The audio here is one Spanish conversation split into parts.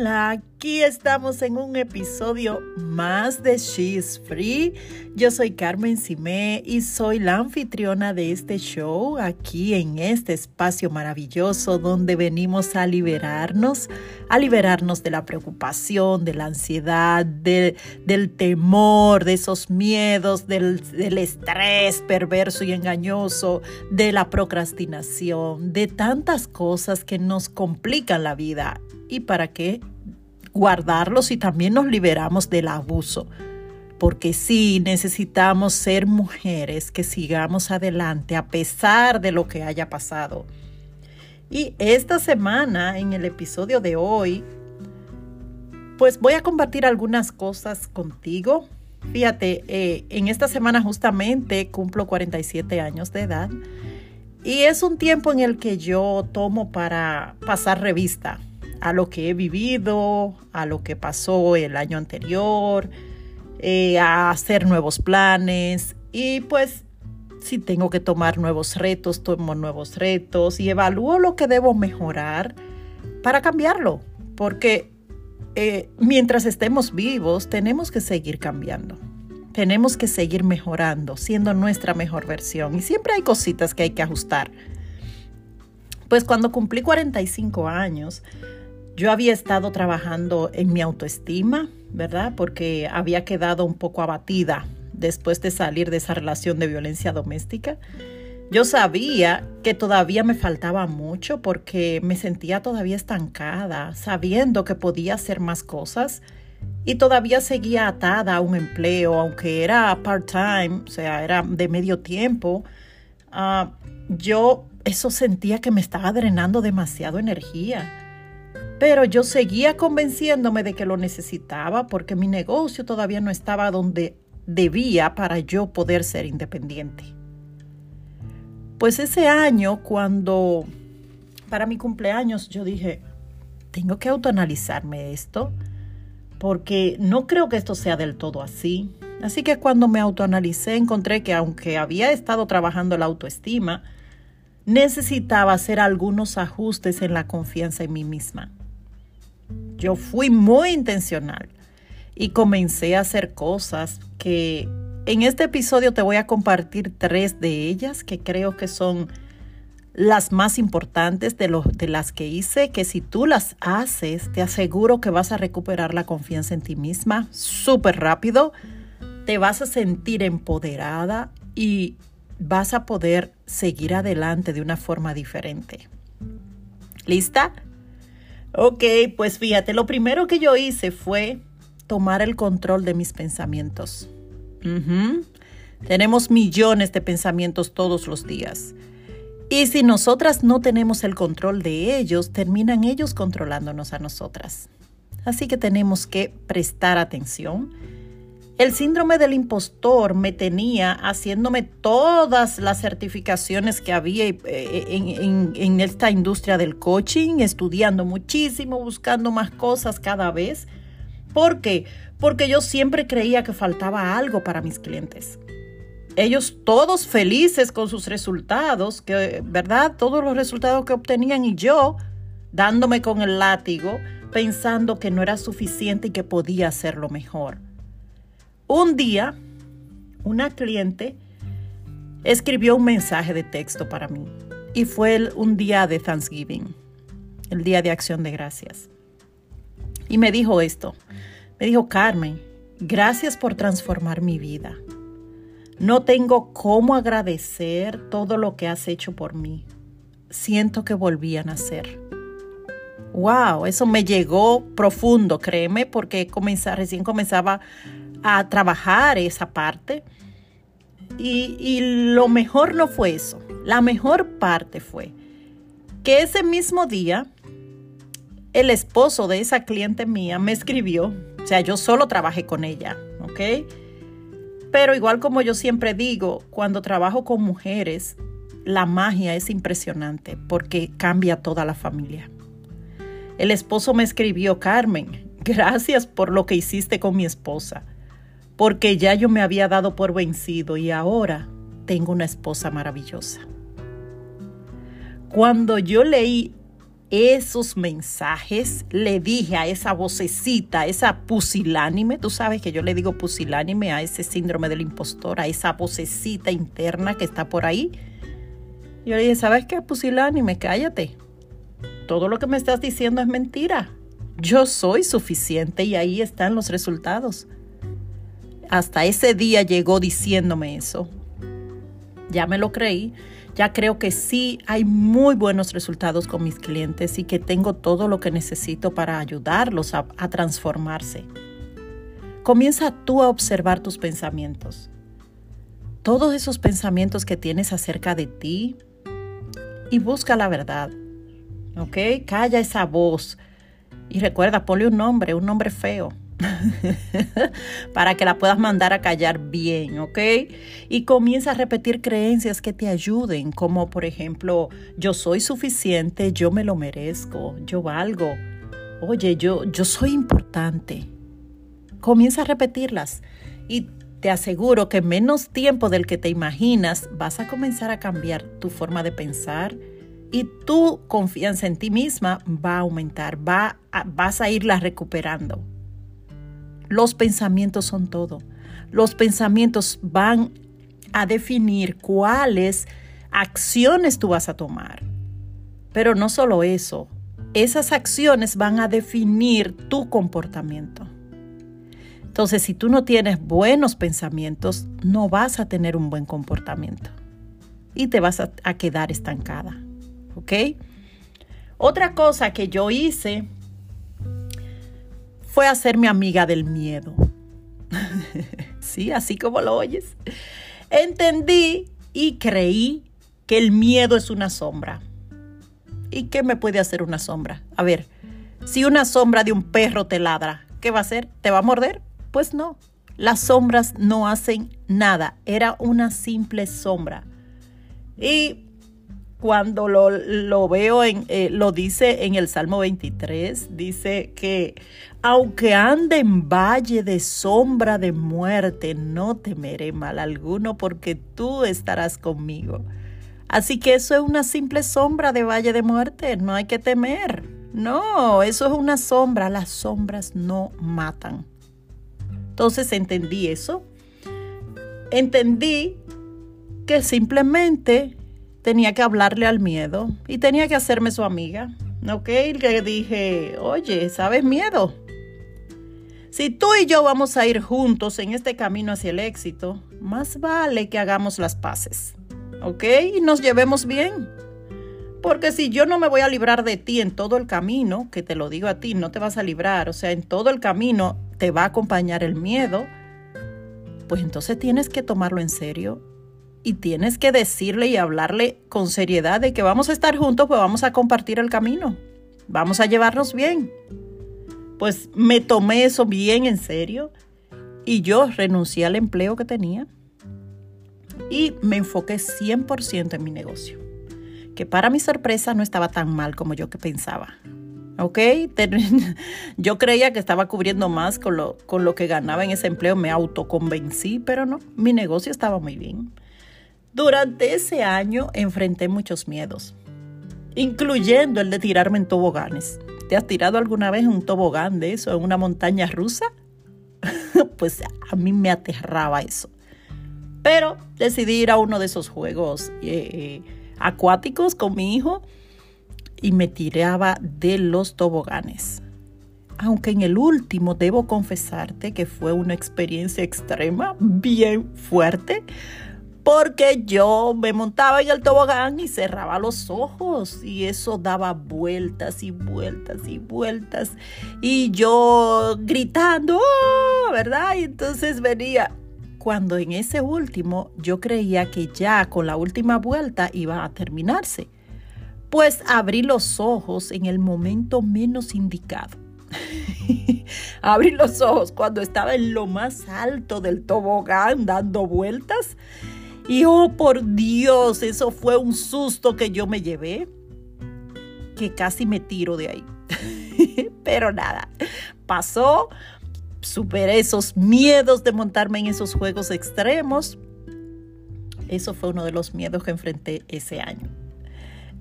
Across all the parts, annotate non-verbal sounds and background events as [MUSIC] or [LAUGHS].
like aquí estamos en un episodio más de She's Free. Yo soy Carmen Simé y soy la anfitriona de este show aquí en este espacio maravilloso donde venimos a liberarnos, a liberarnos de la preocupación, de la ansiedad, del temor, de esos miedos, del, del estrés perverso y engañoso, de la procrastinación, de tantas cosas que nos complican la vida y para qué guardarlos y también nos liberamos del abuso. Porque sí, necesitamos ser mujeres que sigamos adelante a pesar de lo que haya pasado. Y esta semana, en el episodio de hoy, pues voy a compartir algunas cosas contigo. Fíjate, eh, en esta semana justamente cumplo 47 años de edad y es un tiempo en el que yo tomo para pasar revista a lo que he vivido, a lo que pasó el año anterior, eh, a hacer nuevos planes y pues si tengo que tomar nuevos retos, tomo nuevos retos y evalúo lo que debo mejorar para cambiarlo, porque eh, mientras estemos vivos tenemos que seguir cambiando. Tenemos que seguir mejorando, siendo nuestra mejor versión. Y siempre hay cositas que hay que ajustar. Pues cuando cumplí 45 años, yo había estado trabajando en mi autoestima, ¿verdad? Porque había quedado un poco abatida después de salir de esa relación de violencia doméstica. Yo sabía que todavía me faltaba mucho porque me sentía todavía estancada, sabiendo que podía hacer más cosas y todavía seguía atada a un empleo, aunque era part-time, o sea, era de medio tiempo. Ah, yo eso sentía que me estaba drenando demasiado energía. Pero yo seguía convenciéndome de que lo necesitaba porque mi negocio todavía no estaba donde debía para yo poder ser independiente. Pues ese año, cuando para mi cumpleaños, yo dije, tengo que autoanalizarme esto, porque no creo que esto sea del todo así. Así que cuando me autoanalicé, encontré que aunque había estado trabajando la autoestima, necesitaba hacer algunos ajustes en la confianza en mí misma. Yo fui muy intencional y comencé a hacer cosas que en este episodio te voy a compartir tres de ellas que creo que son las más importantes de, las que hice, que si tú las haces, te aseguro que vas a recuperar la confianza en ti misma súper rápido, te vas a sentir empoderada y vas a poder seguir adelante de una forma diferente. ¿Lista? Ok, pues fíjate, lo primero que yo hice fue tomar el control de mis pensamientos. Tenemos millones de pensamientos todos los días. Y si nosotras no tenemos el control de ellos, terminan ellos controlándonos a nosotras. Así que tenemos que prestar atención el síndrome del impostor me tenía haciéndome todas las certificaciones que había eh, en, esta industria del coaching, estudiando muchísimo, buscando más cosas cada vez. ¿Por qué? Porque yo siempre creía que faltaba algo para mis clientes. Ellos todos felices con sus resultados, que, ¿verdad? Todos los resultados que obtenían y yo dándome con el látigo, pensando que no era suficiente y que podía hacerlo mejor. Un día, una cliente escribió un mensaje de texto para mí y fue un día de Thanksgiving, el día de acción de gracias. Y me dijo esto, me dijo, Carmen, gracias por transformar mi vida. No tengo cómo agradecer todo lo que has hecho por mí. Siento que volví a nacer. Wow, eso me llegó profundo, créeme, porque recién comenzaba a trabajar esa parte. Y, lo mejor no fue eso. La mejor parte fue que ese mismo día el esposo de esa cliente mía me escribió. O sea, yo solo trabajé con ella, ¿ok? Pero igual como yo siempre digo, cuando trabajo con mujeres, la magia es impresionante porque cambia toda la familia. El esposo me escribió, Carmen, gracias por lo que hiciste con mi esposa porque ya yo me había dado por vencido y ahora tengo una esposa maravillosa. Cuando yo leí esos mensajes, le dije a esa vocecita, a esa pusilánime, tú sabes que yo le digo pusilánime a ese síndrome del impostor, a esa vocecita interna que está por ahí. Yo le dije, ¿sabes qué, pusilánime? Cállate. Todo lo que me estás diciendo es mentira. Yo soy suficiente y ahí están los resultados. Hasta ese día llegó diciéndome eso. Ya me lo creí ya creo que sí hay muy buenos resultados con mis clientes y que tengo todo lo que necesito para ayudarlos a, transformarse. Comienza tú a observar tus pensamientos. Todos esos pensamientos que tienes acerca de ti y busca la verdad. ¿Ok? Calla esa voz. Y recuerda, ponle un nombre, un nombre feo. [LAUGHS] para que la puedas mandar a callar bien, ¿ok? Y comienza a repetir creencias que te ayuden, como por ejemplo, yo soy suficiente, yo me lo merezco, yo valgo, oye, yo, yo soy importante. Comienza a repetirlas y te aseguro que en menos tiempo del que te imaginas vas a comenzar a cambiar tu forma de pensar y tu confianza en ti misma va a aumentar, va vas a irla recuperando. Los pensamientos son todo. Los pensamientos van a definir cuáles acciones tú vas a tomar. Pero no solo eso, esas acciones van a definir tu comportamiento. Entonces, si tú no tienes buenos pensamientos, no vas a tener un buen comportamiento y te vas a, quedar estancada. ¿Ok? Otra cosa que yo hice fue hacerme amiga del miedo. [LAUGHS] sí, así como lo oyes. Entendí y creí que el miedo es una sombra. ¿Y qué me puede hacer una sombra? A ver, si una sombra de un perro te ladra, ¿qué va a hacer? ¿Te va a morder? Pues no. Las sombras no hacen nada. Era una simple sombra. Y cuando lo, veo, en, eh, lo dice en el Salmo 23, dice que aunque ande en valle de sombra de muerte, no temeré mal alguno porque tú estarás conmigo. Así que eso es una simple sombra de valle de muerte, no hay que temer. No, eso es una sombra, las sombras no matan. Entonces entendí eso. Entendí que simplemente tenía que hablarle al miedo y tenía que hacerme su amiga. ¿Ok? Le dije, oye, ¿sabes miedo? Si tú y yo vamos a ir juntos en este camino hacia el éxito, más vale que hagamos las paces. ¿Ok? Y nos llevemos bien. Porque si yo no me voy a librar de ti en todo el camino, que te lo digo a ti, no te vas a librar, o sea, en todo el camino te va a acompañar el miedo, pues entonces tienes que tomarlo en serio y tienes que decirle y hablarle con seriedad de que vamos a estar juntos, pues vamos a compartir el camino, vamos a llevarnos bien. Pues me tomé eso bien en serio y yo renuncié al empleo que tenía y me enfoqué 100% en mi negocio, que para mi sorpresa no estaba tan mal como yo que pensaba. ¿ok? [LAUGHS] Yo creía que estaba cubriendo más con lo, con lo que ganaba en ese empleo, me autoconvencí, pero no, mi negocio estaba muy bien. Durante ese año enfrenté muchos miedos, incluyendo el de tirarme en toboganes. ¿Te has tirado alguna vez en un tobogán de eso, en una montaña rusa? [LAUGHS] pues a mí me aterraba eso. Pero decidí ir a uno de esos juegos eh, acuáticos con mi hijo y me tiraba de los toboganes. Aunque en el último debo confesarte que fue una experiencia extrema, bien fuerte, porque yo me montaba en el tobogán y cerraba los ojos y eso daba vueltas y vueltas y vueltas y yo gritando, ¡Oh! ¿verdad? Y entonces venía. Cuando en ese último yo creía que ya con la última vuelta iba a terminarse, pues abrí los ojos en el momento menos indicado. [LAUGHS] abrí los ojos cuando estaba en lo más alto del tobogán dando vueltas y oh, por Dios, eso fue un susto que yo me llevé, que casi me tiro de ahí. [LAUGHS] Pero nada, pasó, superé esos miedos de montarme en esos juegos extremos. Eso fue uno de los miedos que enfrenté ese año.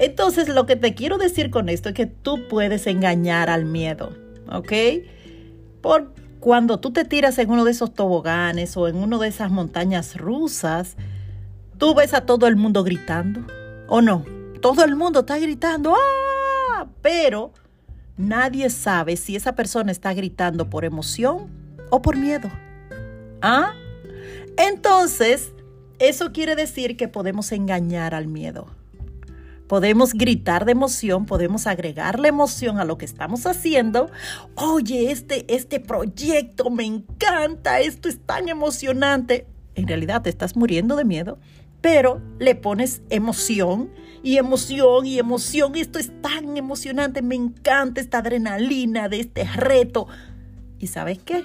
Entonces, lo que te quiero decir con esto es que tú puedes engañar al miedo, ¿ok? Por cuando tú te tiras en uno de esos toboganes o en una de esas montañas rusas, tú ves a todo el mundo gritando, ¿o no? Todo el mundo está gritando, ¡ah! Pero nadie sabe si esa persona está gritando por emoción o por miedo. ¿Ah? Entonces, eso quiere decir que podemos engañar al miedo. Podemos gritar de emoción, podemos agregarle emoción a lo que estamos haciendo. Oye, este, este proyecto me encanta, esto es tan emocionante. En realidad te estás muriendo de miedo, pero le pones emoción y emoción y emoción. Esto es tan emocionante, me encanta esta adrenalina de este reto. ¿Y sabes qué?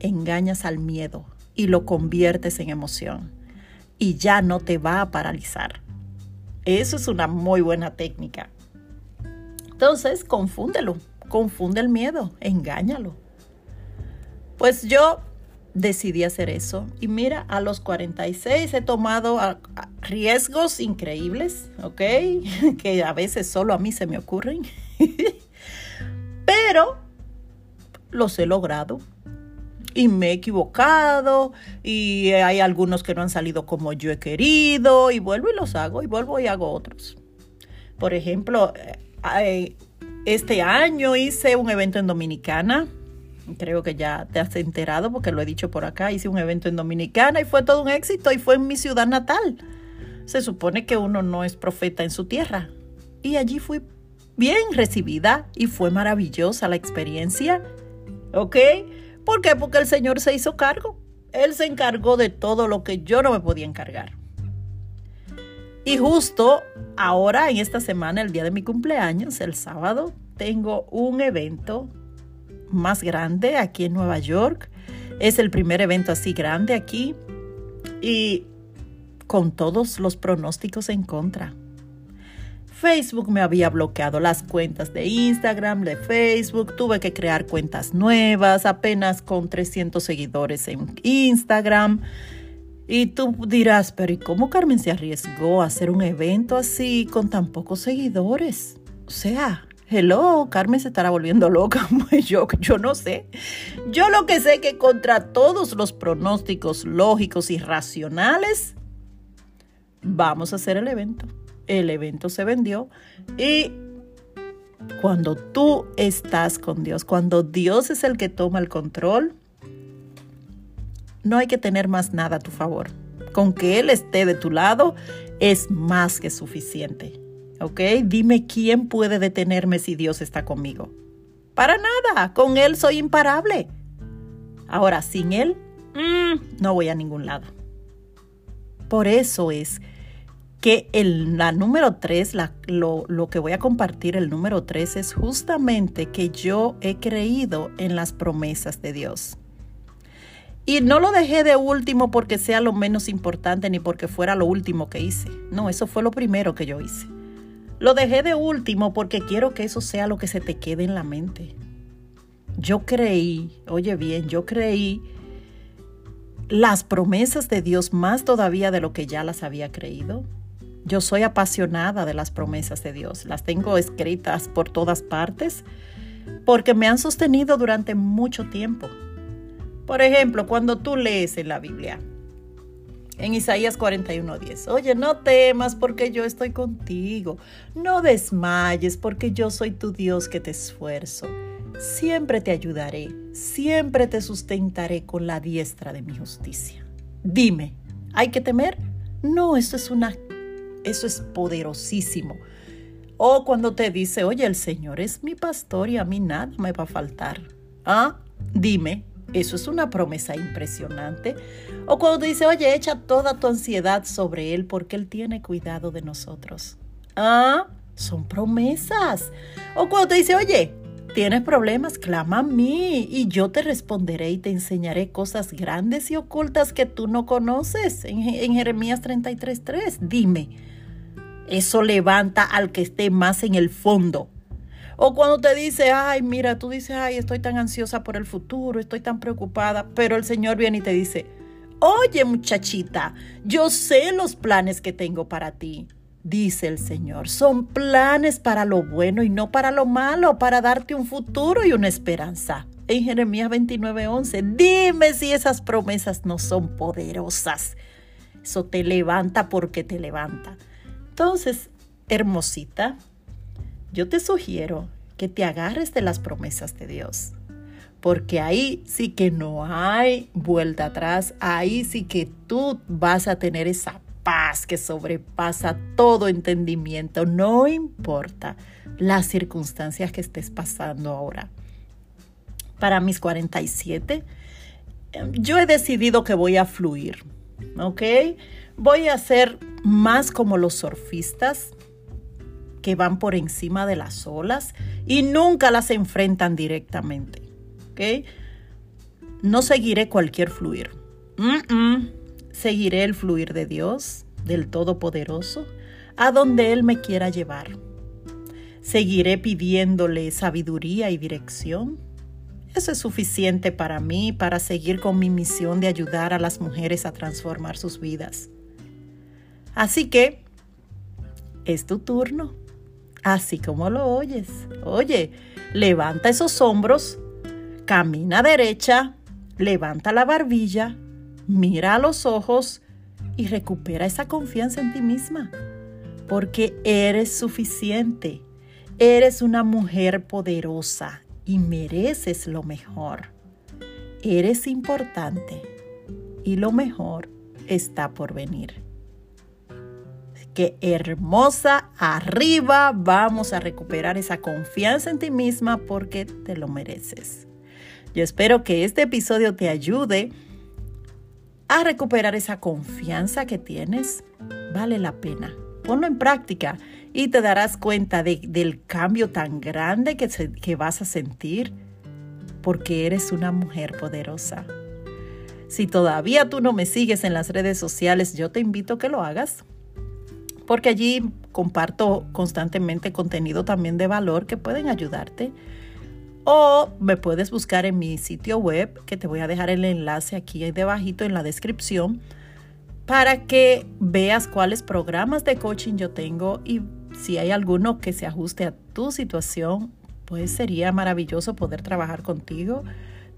Engañas al miedo y lo conviertes en emoción y ya no te va a paralizar. Eso es una muy buena técnica. Entonces, confúndelo, confunde el miedo, engáñalo. Pues yo decidí hacer eso. Y mira, a los 46 he tomado riesgos increíbles, ¿ok? [LAUGHS] Que a veces solo a mí se me ocurren. [LAUGHS] Pero los he logrado y me he equivocado y hay algunos que no han salido como yo he querido y vuelvo y los hago y vuelvo y hago otros. Por ejemplo, eh, este año hice un evento en Dominicana. Creo que ya te has enterado porque lo he dicho por acá. Hice un evento en Dominicana y fue todo un éxito y fue en mi ciudad natal. Se supone que uno no es profeta en su tierra. Y allí fui bien recibida y fue maravillosa la experiencia. ¿Ok? ¿Por qué? Porque el Señor se hizo cargo. Él se encargó de todo lo que yo no me podía encargar. Y justo ahora, en esta semana, el día de mi cumpleaños, el sábado, tengo un evento más grande aquí en Nueva York. Es el primer evento así grande aquí y con todos los pronósticos en contra. Facebook me había bloqueado las cuentas de Instagram, de Facebook, tuve que crear cuentas nuevas, apenas con 300 seguidores en Instagram. Y tú dirás, pero ¿y cómo Carmen se arriesgó a hacer un evento así con tan pocos seguidores? O sea, hello, Carmen se estará volviendo [LAUGHS] loca. Pues yo, yo no sé. Yo lo que sé es que contra todos los pronósticos lógicos y racionales, vamos a hacer el evento el evento se vendió y cuando tú estás con Dios, cuando Dios es el que toma el control, no hay que tener más nada a tu favor. Con que Él esté de tu lado es más que suficiente. ¿Ok? Dime quién puede detenerme si Dios está conmigo. Para nada, con Él soy imparable. Ahora, sin Él, mm, no voy a ningún lado. Por eso es que el, la número tres, lo, lo que voy a compartir, el número tres, es justamente que yo he creído en las promesas de Dios. Y no lo dejé de último porque sea lo menos importante ni porque fuera lo último que hice. No, eso fue lo primero que yo hice. Lo dejé de último porque quiero que eso sea lo que se te quede en la mente. Yo creí, oye bien, yo creí las promesas de Dios más todavía de lo que ya las había creído. Yo soy apasionada de las promesas de Dios. Las tengo escritas por todas partes porque me han sostenido durante mucho tiempo. Por ejemplo, cuando tú lees en la Biblia, en Isaías 41:10, oye, no temas porque yo estoy contigo, no desmayes porque yo soy tu Dios que te esfuerzo. Siempre te ayudaré, siempre te sustentaré con la diestra de mi justicia. Dime, ¿hay que temer? No, esto es una eso es poderosísimo. O cuando te dice, oye, el Señor es mi pastor y a mí nada me va a faltar. Ah, dime, eso es una promesa impresionante. O cuando dice, oye, echa toda tu ansiedad sobre Él porque Él tiene cuidado de nosotros. Ah, son promesas. O cuando te dice, oye, tienes problemas, clama a mí y yo te responderé y te enseñaré cosas grandes y ocultas que tú no conoces. En, en Jeremías 33.3, dime. Eso levanta al que esté más en el fondo. O cuando te dice, ay, mira, tú dices, ay, estoy tan ansiosa por el futuro, estoy tan preocupada, pero el Señor viene y te dice, oye muchachita, yo sé los planes que tengo para ti. dice el Señor. Son planes para lo bueno y no para lo malo, para darte un futuro y una esperanza. En Jeremías 29:11, dime si esas promesas no son poderosas. Eso te levanta porque te levanta. Entonces, hermosita, yo te sugiero que te agarres de las promesas de Dios. Porque ahí sí que no hay vuelta atrás, ahí sí que tú vas a tener esa paz que sobrepasa todo entendimiento, no importa las circunstancias que estés pasando ahora. Para mis 47, yo he decidido que voy a fluir, ¿ok? Voy a ser más como los surfistas, que van por encima de las olas y nunca las enfrentan directamente. ¿Ok? No seguiré cualquier fluir. Seguiré el fluir de Dios, del Todopoderoso, a donde Él me quiera llevar. Seguiré pidiéndole sabiduría y dirección. Eso es suficiente para mí para seguir con mi misión de ayudar a las mujeres a transformar sus vidas. Así que es tu turno así como lo oyes. Oye, levanta esos hombros, camina derecha, levanta la barbilla, mira a los ojos y recupera esa confianza en ti misma. Porque eres suficiente. Eres una mujer poderosa y mereces lo mejor. Eres importante y lo mejor está por venir qué hermosa, arriba, vamos a recuperar esa confianza en ti misma porque te lo mereces. Yo espero que este episodio te ayude a recuperar esa confianza que tienes. Vale la pena. Ponlo en práctica y te darás cuenta del cambio tan grande que, que vas a sentir porque eres una mujer poderosa. Si todavía tú no me sigues en las redes sociales, yo te invito a que lo hagas porque allí comparto constantemente contenido también de valor que pueden ayudarte. O me puedes buscar en mi sitio web, que te voy a dejar el enlace aquí debajito en la descripción, para que veas cuáles programas de coaching yo tengo y si hay alguno que se ajuste a tu situación, pues sería maravilloso poder trabajar contigo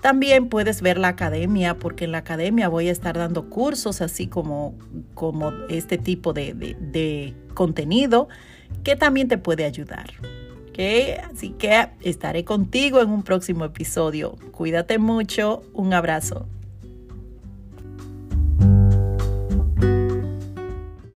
también puedes ver la academia, porque en la academia voy a estar dando cursos así como, como este tipo de, contenido que también te puede ayudar. ¿Okay? Así que estaré contigo en un próximo episodio. Cuídate mucho. Un abrazo.